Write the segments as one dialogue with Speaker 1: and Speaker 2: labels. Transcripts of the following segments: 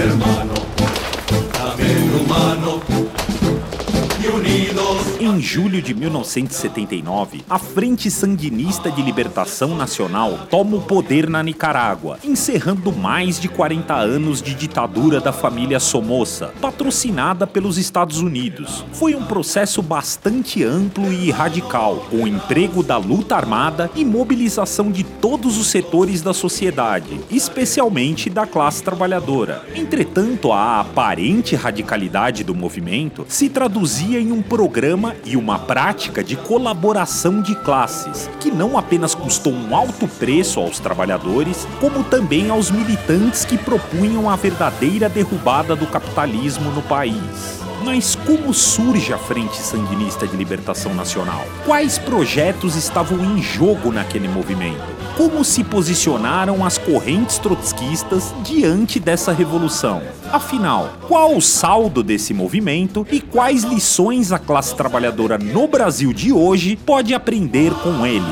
Speaker 1: Get 'em on.
Speaker 2: Em julho de 1979, a Frente Sandinista de Libertação Nacional toma o poder na Nicarágua, encerrando mais de 40 anos de ditadura da família Somoza, patrocinada pelos Estados Unidos. Foi um processo bastante amplo e radical, com o emprego da luta armada e mobilização de todos os setores da sociedade, especialmente da classe trabalhadora. Entretanto, a aparente radicalidade do movimento se traduzia em um programa e uma prática de colaboração de classes, que não apenas custou um alto preço aos trabalhadores, como também aos militantes que propunham a verdadeira derrubada do capitalismo no país. Mas como surge a Frente Sandinista de Libertação Nacional? Quais projetos estavam em jogo naquele movimento? Como se posicionaram as correntes trotskistas diante dessa revolução? Afinal, qual o saldo desse movimento e quais lições a classe trabalhadora no Brasil de hoje pode aprender com ele?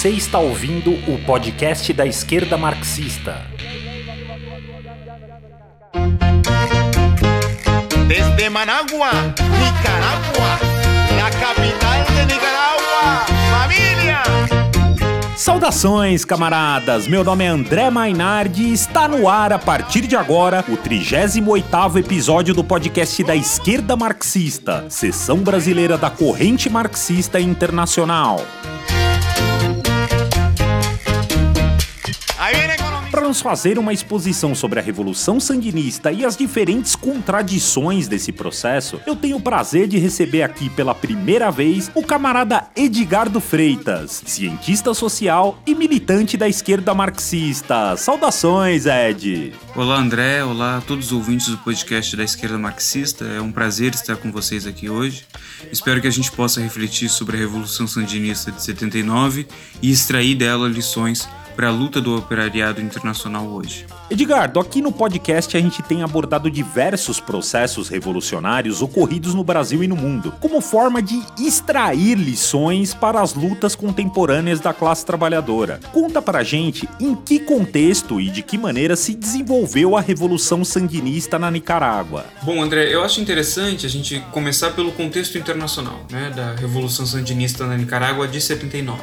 Speaker 2: Você está ouvindo o podcast da esquerda marxista.
Speaker 3: Desde Managua, Nicaragua, la capital de Nicaragua, família!
Speaker 2: Saudações, camaradas! Meu nome é André Mainardi e está no ar a partir de agora o 38º episódio do podcast da Esquerda Marxista, seção brasileira da Corrente Marxista Internacional. Para nos fazer uma exposição sobre a Revolução Sandinista e as diferentes contradições desse processo, eu tenho o prazer de receber aqui pela primeira vez o camarada Edgardo Freitas, cientista social e militante da esquerda marxista. Saudações, Ed!
Speaker 4: Olá, André. Olá a todos os ouvintes do podcast da esquerda marxista. É um prazer estar com vocês aqui hoje. Espero que a gente possa refletir sobre a Revolução Sandinista de 79 e extrair dela lições para a luta do operariado internacional hoje.
Speaker 2: Edgardo, aqui no podcast a gente tem abordado diversos processos revolucionários ocorridos no Brasil e no mundo, como forma de extrair lições para as lutas contemporâneas da classe trabalhadora. Conta pra gente em que contexto e de que maneira se desenvolveu a Revolução Sandinista na Nicarágua.
Speaker 4: Bom, André, eu acho interessante a gente começar pelo contexto internacional, né, da Revolução Sandinista na Nicarágua de 79.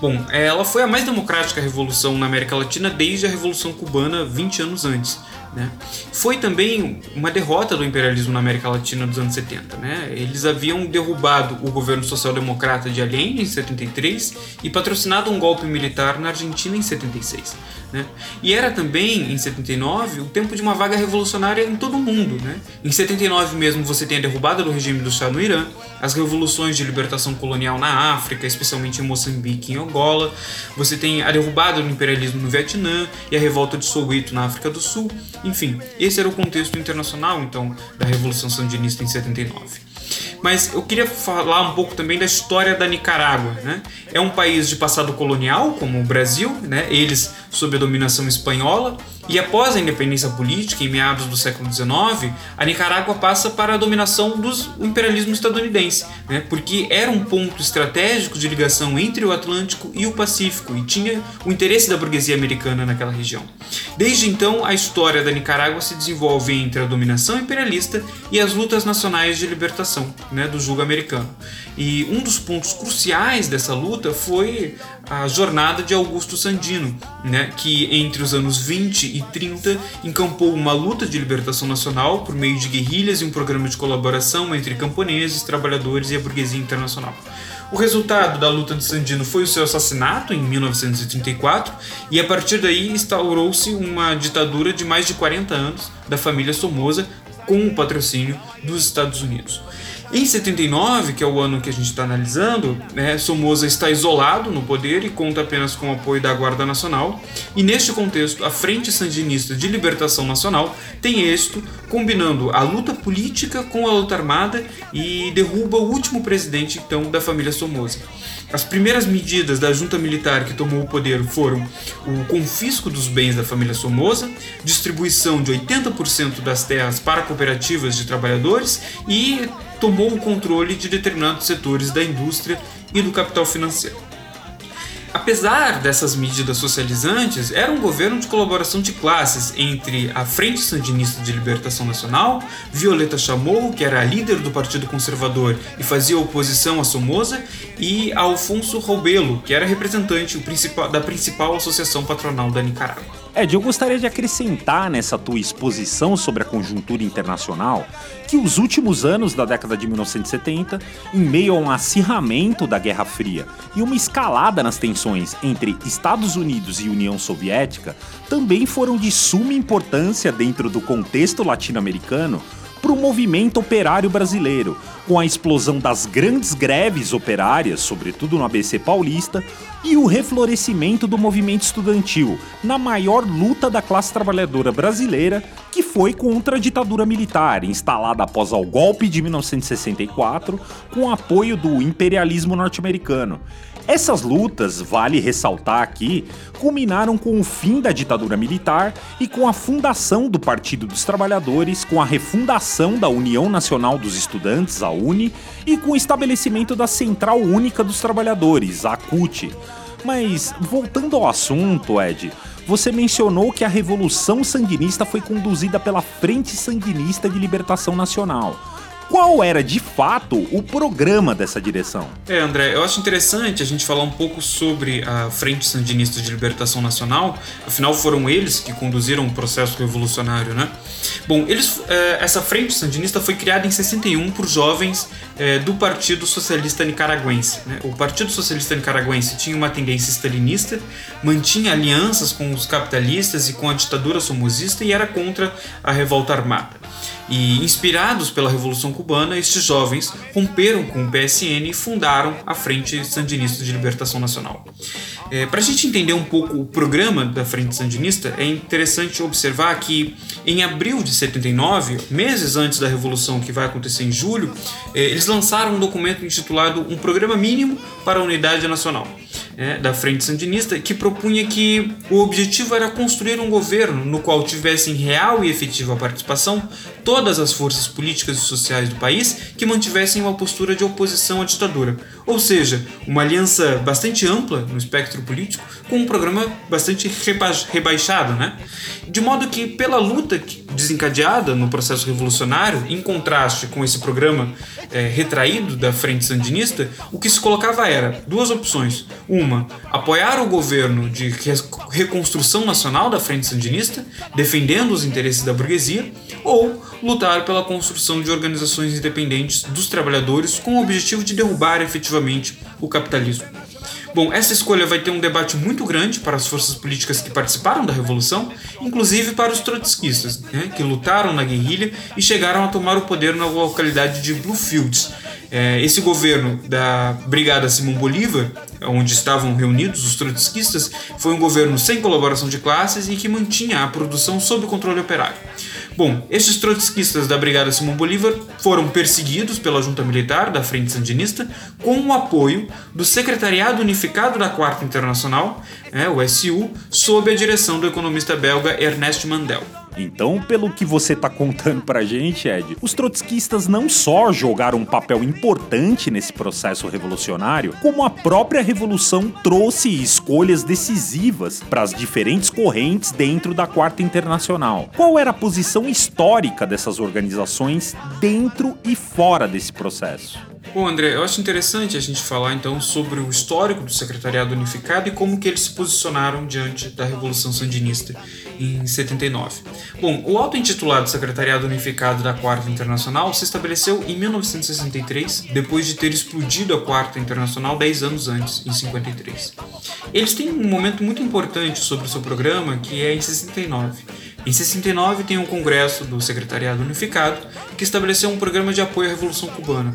Speaker 4: Bom, ela foi a mais democrática revolução na América Latina desde a Revolução Cubana 20 anos antes. Né? Foi também uma derrota do imperialismo na América Latina dos anos 70. Né? Eles haviam derrubado o governo social-democrata de Allende em 73 e patrocinado um golpe militar na Argentina em 76. Né? E era também, em 79, o tempo de uma vaga revolucionária em todo o mundo. Né? Em 79 mesmo você tem a derrubada do regime do Shah no Irã, as revoluções de libertação colonial na África, especialmente em Moçambique e em Angola, você tem a derrubada do imperialismo no Vietnã e a revolta de Soweto na África do Sul. Enfim, esse era o contexto internacional, então, da Revolução Sandinista em 79. Mas eu queria falar um pouco também da história da Nicarágua. Né? É um país de passado colonial, como o Brasil, né? eles sob a dominação espanhola, e após a independência política, em meados do século XIX, a Nicarágua passa para a dominação do imperialismo estadunidense, né? porque era um ponto estratégico de ligação entre o Atlântico e o Pacífico e tinha o interesse da burguesia americana naquela região. Desde então, a história da Nicarágua se desenvolve entre a dominação imperialista e as lutas nacionais de libertação né, do jugo americano. E um dos pontos cruciais dessa luta foi a jornada de Augusto Sandino, né, que entre os anos 20 e 30 encampou uma luta de libertação nacional por meio de guerrilhas e um programa de colaboração entre camponeses, trabalhadores e a burguesia internacional. O resultado da luta de Sandino foi o seu assassinato em 1934 e a partir daí instaurou-se uma ditadura de mais de 40 anos da família Somoza com o patrocínio dos Estados Unidos. Em 79, que é o ano que a gente está analisando, né, Somoza está isolado no poder e conta apenas com o apoio da Guarda Nacional. E neste contexto, a Frente Sandinista de Libertação Nacional tem êxito, combinando a luta política com a luta armada e derruba o último presidente então da família Somoza. As primeiras medidas da junta militar que tomou o poder foram o confisco dos bens da família Somoza, distribuição de 80% das terras para cooperativas de trabalhadores e tomou o controle de determinados setores da indústria e do capital financeiro. Apesar dessas medidas socializantes, era um governo de colaboração de classes entre a Frente Sandinista de Libertação Nacional, Violeta Chamorro, que era a líder do Partido Conservador e fazia oposição a Somoza, e Alfonso Robelo, que era representante da principal associação patronal da Nicarágua.
Speaker 2: Ed, eu gostaria de acrescentar nessa tua exposição sobre a conjuntura internacional que os últimos anos da década de 1970, em meio a um acirramento da Guerra Fria e uma escalada nas tensões entre Estados Unidos e União Soviética, também foram de suma importância dentro do contexto latino-americano para o movimento operário brasileiro, com a explosão das grandes greves operárias, sobretudo no ABC paulista, e o reflorescimento do movimento estudantil, na maior luta da classe trabalhadora brasileira, que foi contra a ditadura militar, instalada após o golpe de 1964, com apoio do imperialismo norte-americano. Essas lutas, vale ressaltar aqui, culminaram com o fim da ditadura militar e com a fundação do Partido dos Trabalhadores, com a refundação da União Nacional dos Estudantes, a UNE, e com o estabelecimento da Central Única dos Trabalhadores, a CUT. Mas, voltando ao assunto, Ed, você mencionou que a Revolução Sandinista foi conduzida pela Frente Sandinista de Libertação Nacional qual era de fato o programa dessa direção.
Speaker 4: É, André, eu acho interessante a gente falar um pouco sobre a Frente Sandinista de Libertação Nacional, afinal foram eles que conduziram o processo revolucionário, né? Bom, eles, é, essa Frente Sandinista foi criada em 61 por jovens é, do Partido Socialista Nicaragüense. Né? O Partido Socialista Nicaragüense tinha uma tendência stalinista, mantinha alianças com os capitalistas e com a ditadura somozista e era contra a revolta armada. E inspirados pela Revolução Cubana, estes jovens romperam com o PSN e fundaram a Frente Sandinista de Libertação Nacional. É, Para a gente entender um pouco o programa da Frente Sandinista, é interessante observar que em abril de 79, meses antes da Revolução que vai acontecer em julho, é, eles lançaram um documento intitulado Um Programa Mínimo para a Unidade Nacional é, da Frente Sandinista, que propunha que o objetivo era construir um governo no qual tivessem real e efetiva participação todas as forças políticas e sociais do país que mantivessem uma postura de oposição à ditadura. Ou seja, uma aliança bastante ampla no espectro político, com um programa bastante reba rebaixado, né? De modo que, pela luta desencadeada no processo revolucionário, em contraste com esse programa é, retraído da Frente Sandinista, o que se colocava era duas opções. Uma, apoiar o governo de reconstrução nacional da Frente Sandinista, defendendo os interesses da burguesia, ou lutar pela construção de organizações independentes dos trabalhadores com o objetivo de derrubar efetivamente o capitalismo. Bom, essa escolha vai ter um debate muito grande para as forças políticas que participaram da Revolução, inclusive para os trotskistas, né, que lutaram na guerrilha e chegaram a tomar o poder na localidade de Bluefields. É, esse governo da Brigada Simão Bolívar, onde estavam reunidos os trotskistas, foi um governo sem colaboração de classes e que mantinha a produção sob controle operário. Bom, esses trotskistas da Brigada Simão Bolívar foram perseguidos pela junta militar da Frente Sandinista com o apoio do Secretariado Unificado da Quarta Internacional, né, o SU, sob a direção do economista belga Ernest Mandel.
Speaker 2: Então, pelo que você tá contando pra gente, Ed, os trotskistas não só jogaram um papel importante nesse processo revolucionário, como a própria revolução trouxe escolhas decisivas para as diferentes correntes dentro da Quarta Internacional. Qual era a posição histórica dessas organizações dentro e fora desse processo?
Speaker 4: Bom, André, eu acho interessante a gente falar então sobre o histórico do Secretariado Unificado e como que eles se posicionaram diante da Revolução Sandinista em 79. Bom, o auto-intitulado Secretariado Unificado da Quarta Internacional se estabeleceu em 1963, depois de ter explodido a Quarta Internacional 10 anos antes, em 53. Eles têm um momento muito importante sobre o seu programa, que é em 69 em 69 tem um congresso do Secretariado Unificado que estabeleceu um programa de apoio à Revolução Cubana.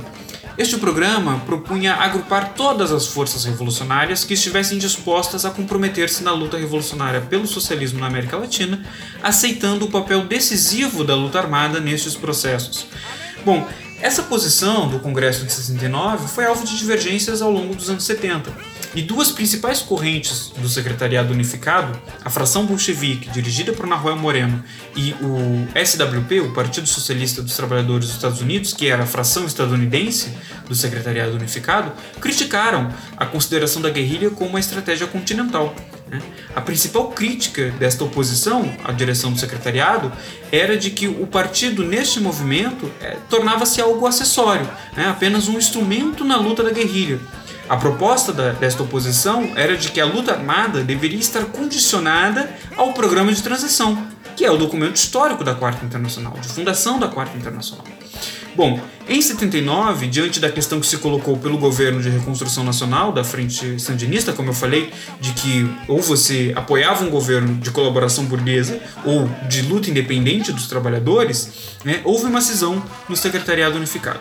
Speaker 4: Este programa propunha agrupar todas as forças revolucionárias que estivessem dispostas a comprometer-se na luta revolucionária pelo socialismo na América Latina, aceitando o papel decisivo da luta armada nestes processos. Bom, essa posição do Congresso de 69 foi alvo de divergências ao longo dos anos 70 e duas principais correntes do Secretariado Unificado, a fração bolchevique, dirigida por Nahuel Moreno, e o SWP, o Partido Socialista dos Trabalhadores dos Estados Unidos, que era a fração estadunidense do Secretariado Unificado, criticaram a consideração da guerrilha como uma estratégia continental. Né? A principal crítica desta oposição à direção do secretariado era de que o partido, neste movimento, é, tornava-se algo acessório, né? apenas um instrumento na luta da guerrilha. A proposta da, desta oposição era de que a luta armada deveria estar condicionada ao programa de transição, que é o documento histórico da Quarta Internacional, de fundação da Quarta Internacional. Bom, em 79, diante da questão que se colocou pelo governo de reconstrução nacional da Frente Sandinista, como eu falei, de que ou você apoiava um governo de colaboração burguesa ou de luta independente dos trabalhadores, né, houve uma cisão no Secretariado Unificado.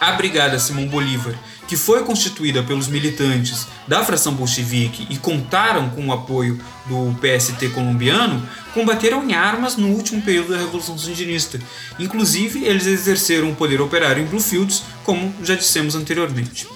Speaker 4: A Brigada Simão Bolívar que foi constituída pelos militantes da fração bolchevique e contaram com o apoio do PST colombiano, combateram em armas no último período da Revolução Sandinista. Inclusive, eles exerceram o poder operário em Bluefields, como já dissemos anteriormente.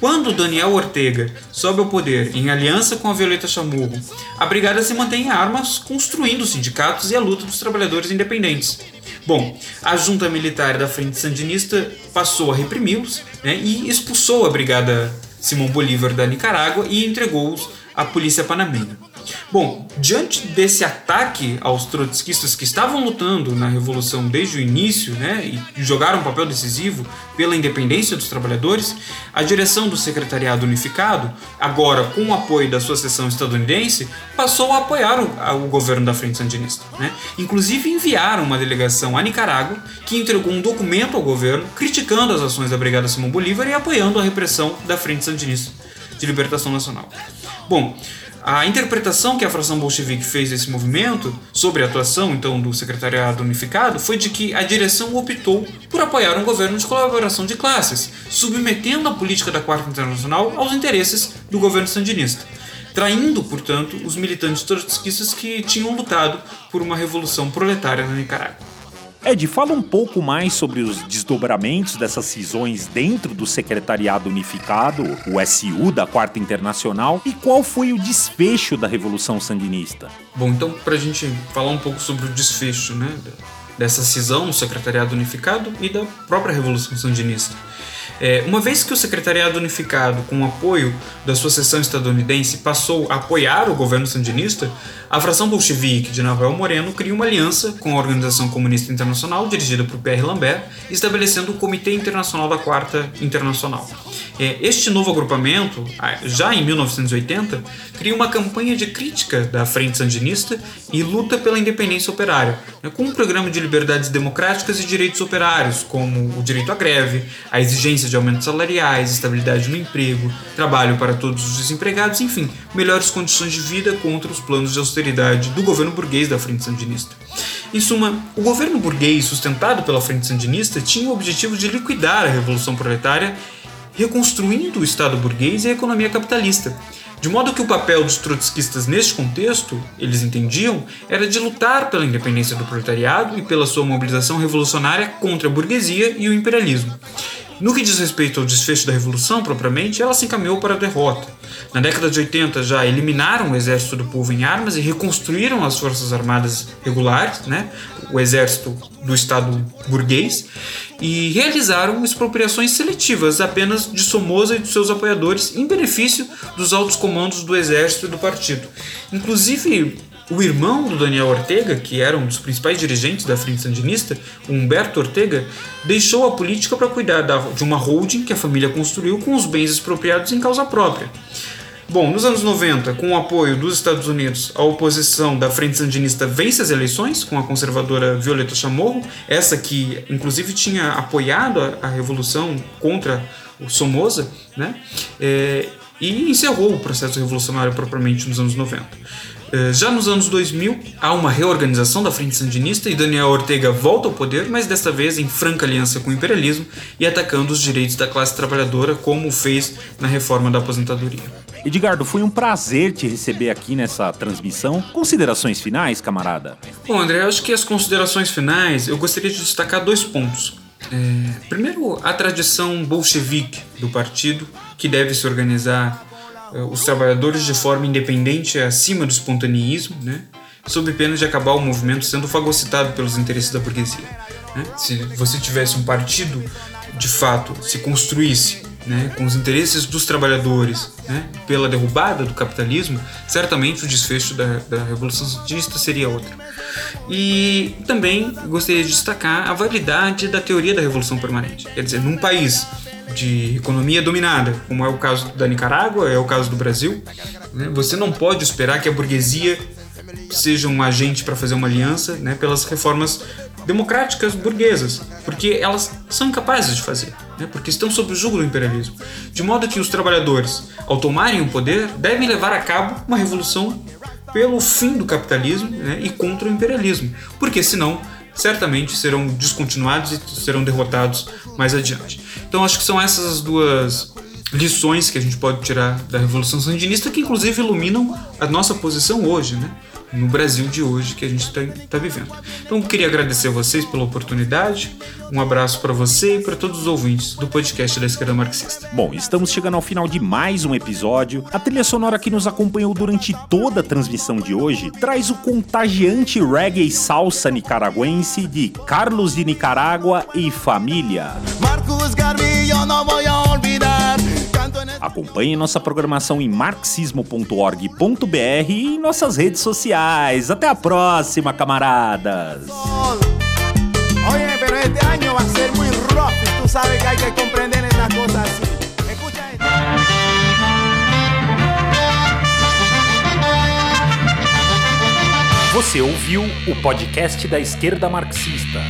Speaker 4: Quando Daniel Ortega sobe ao poder em aliança com a Violeta Chamorro, a brigada se mantém em armas, construindo os sindicatos e a luta dos trabalhadores independentes. Bom, a junta militar da Frente Sandinista passou a reprimi-los né, e expulsou a brigada Simão Bolívar da Nicarágua e entregou-os à polícia panamenha. Bom, diante desse ataque aos trotskistas que estavam lutando na revolução desde o início, né, e jogaram um papel decisivo pela independência dos trabalhadores, a direção do Secretariado Unificado, agora com o apoio da sua seção estadunidense, passou a apoiar o, o governo da Frente Sandinista. Né? Inclusive enviaram uma delegação à Nicarágua que entregou um documento ao governo criticando as ações da Brigada Simão Bolívar e apoiando a repressão da Frente Sandinista de Libertação Nacional. Bom, a interpretação que a fração bolchevique fez desse movimento sobre a atuação então do secretariado unificado foi de que a direção optou por apoiar um governo de colaboração de classes, submetendo a política da Quarta Internacional aos interesses do governo sandinista, traindo, portanto, os militantes trotskistas que tinham lutado por uma revolução proletária na Nicarágua.
Speaker 2: Ed, fala um pouco mais sobre os desdobramentos dessas cisões dentro do Secretariado Unificado, o SU da Quarta Internacional, e qual foi o desfecho da Revolução Sandinista.
Speaker 4: Bom, então, para a gente falar um pouco sobre o desfecho né, dessa cisão no Secretariado Unificado e da própria Revolução Sandinista. É, uma vez que o Secretariado Unificado, com o apoio da sua seção estadunidense, passou a apoiar o governo sandinista, a fração bolchevique de Nahuel Moreno cria uma aliança com a Organização Comunista Internacional, dirigida por Pierre Lambert, estabelecendo o Comitê Internacional da Quarta Internacional. É, este novo agrupamento, já em 1980, cria uma campanha de crítica da Frente Sandinista e luta pela independência operária, né, com um programa de liberdades democráticas e direitos operários, como o direito à greve, a exigência de aumentos salariais, estabilidade no emprego, trabalho para todos os desempregados, enfim, melhores condições de vida contra os planos de austeridade do governo burguês da Frente Sandinista. Em suma, o governo burguês sustentado pela Frente Sandinista tinha o objetivo de liquidar a Revolução Proletária, reconstruindo o Estado burguês e a economia capitalista. De modo que o papel dos trotskistas neste contexto, eles entendiam, era de lutar pela independência do proletariado e pela sua mobilização revolucionária contra a burguesia e o imperialismo. No que diz respeito ao desfecho da Revolução propriamente, ela se encaminhou para a derrota. Na década de 80 já eliminaram o exército do povo em armas e reconstruíram as forças armadas regulares, né? o exército do Estado burguês, e realizaram expropriações seletivas apenas de Somoza e dos seus apoiadores em benefício dos altos comandos do exército e do partido. Inclusive, o irmão do Daniel Ortega, que era um dos principais dirigentes da Frente Sandinista, Humberto Ortega, deixou a política para cuidar de uma holding que a família construiu com os bens expropriados em causa própria. Bom, nos anos 90, com o apoio dos Estados Unidos, a oposição da Frente Sandinista vence as eleições com a conservadora Violeta Chamorro, essa que inclusive tinha apoiado a, a revolução contra o Somoza, né? É, e encerrou o processo revolucionário propriamente nos anos 90. Eh, Já nos anos 2000, há uma reorganização da Frente Sandinista e Daniel Ortega volta ao poder, mas desta vez em franca aliança com o imperialismo e atacando os direitos da classe trabalhadora, como fez na reforma da aposentadoria.
Speaker 2: Edgardo, foi um prazer te receber aqui nessa transmissão. Considerações finais, camarada?
Speaker 4: Bom, André, acho que as considerações finais eu gostaria de destacar dois pontos. É, primeiro, a tradição bolchevique do partido, que deve se organizar os trabalhadores de forma independente acima do espontaneísmo, né? sob pena de acabar o movimento sendo fagocitado pelos interesses da burguesia. né? Se você tivesse um partido, de fato, se construísse né, com os interesses dos trabalhadores né, pela derrubada do capitalismo, certamente o desfecho da, da Revolução Sandinista seria outro. E também gostaria de destacar a validade da teoria da Revolução Permanente. Quer dizer, num país de economia dominada, como é o caso da Nicarágua, é o caso do Brasil, né, você não pode esperar que a burguesia seja um agente para fazer uma aliança né, pelas reformas democráticas burguesas, porque elas são incapazes de fazer, né, porque estão sob o jugo do imperialismo. De modo que os trabalhadores, ao tomarem o poder, devem levar a cabo uma revolução pelo fim do capitalismo né, e contra o imperialismo, porque senão certamente serão descontinuados e serão derrotados mais adiante. Então acho que são essas as duas lições que a gente pode tirar da Revolução Sandinista, que inclusive iluminam a nossa posição hoje, né? No Brasil de hoje que a gente está vivendo. Então eu queria agradecer a vocês pela oportunidade, um abraço para você e para todos os ouvintes do podcast da Esquerda Marxista.
Speaker 2: Bom, estamos chegando ao final de mais um episódio. A trilha sonora que nos acompanhou durante toda a transmissão de hoje traz o contagiante reggae e salsa nicaragüense de Carlos de Nicarágua e Família.
Speaker 5: Marcus Garvey,
Speaker 2: Acompanhe nossa programação em marxismo.org.br e em nossas redes sociais. Até a próxima, camaradas! Você ouviu o podcast da Esquerda Marxista.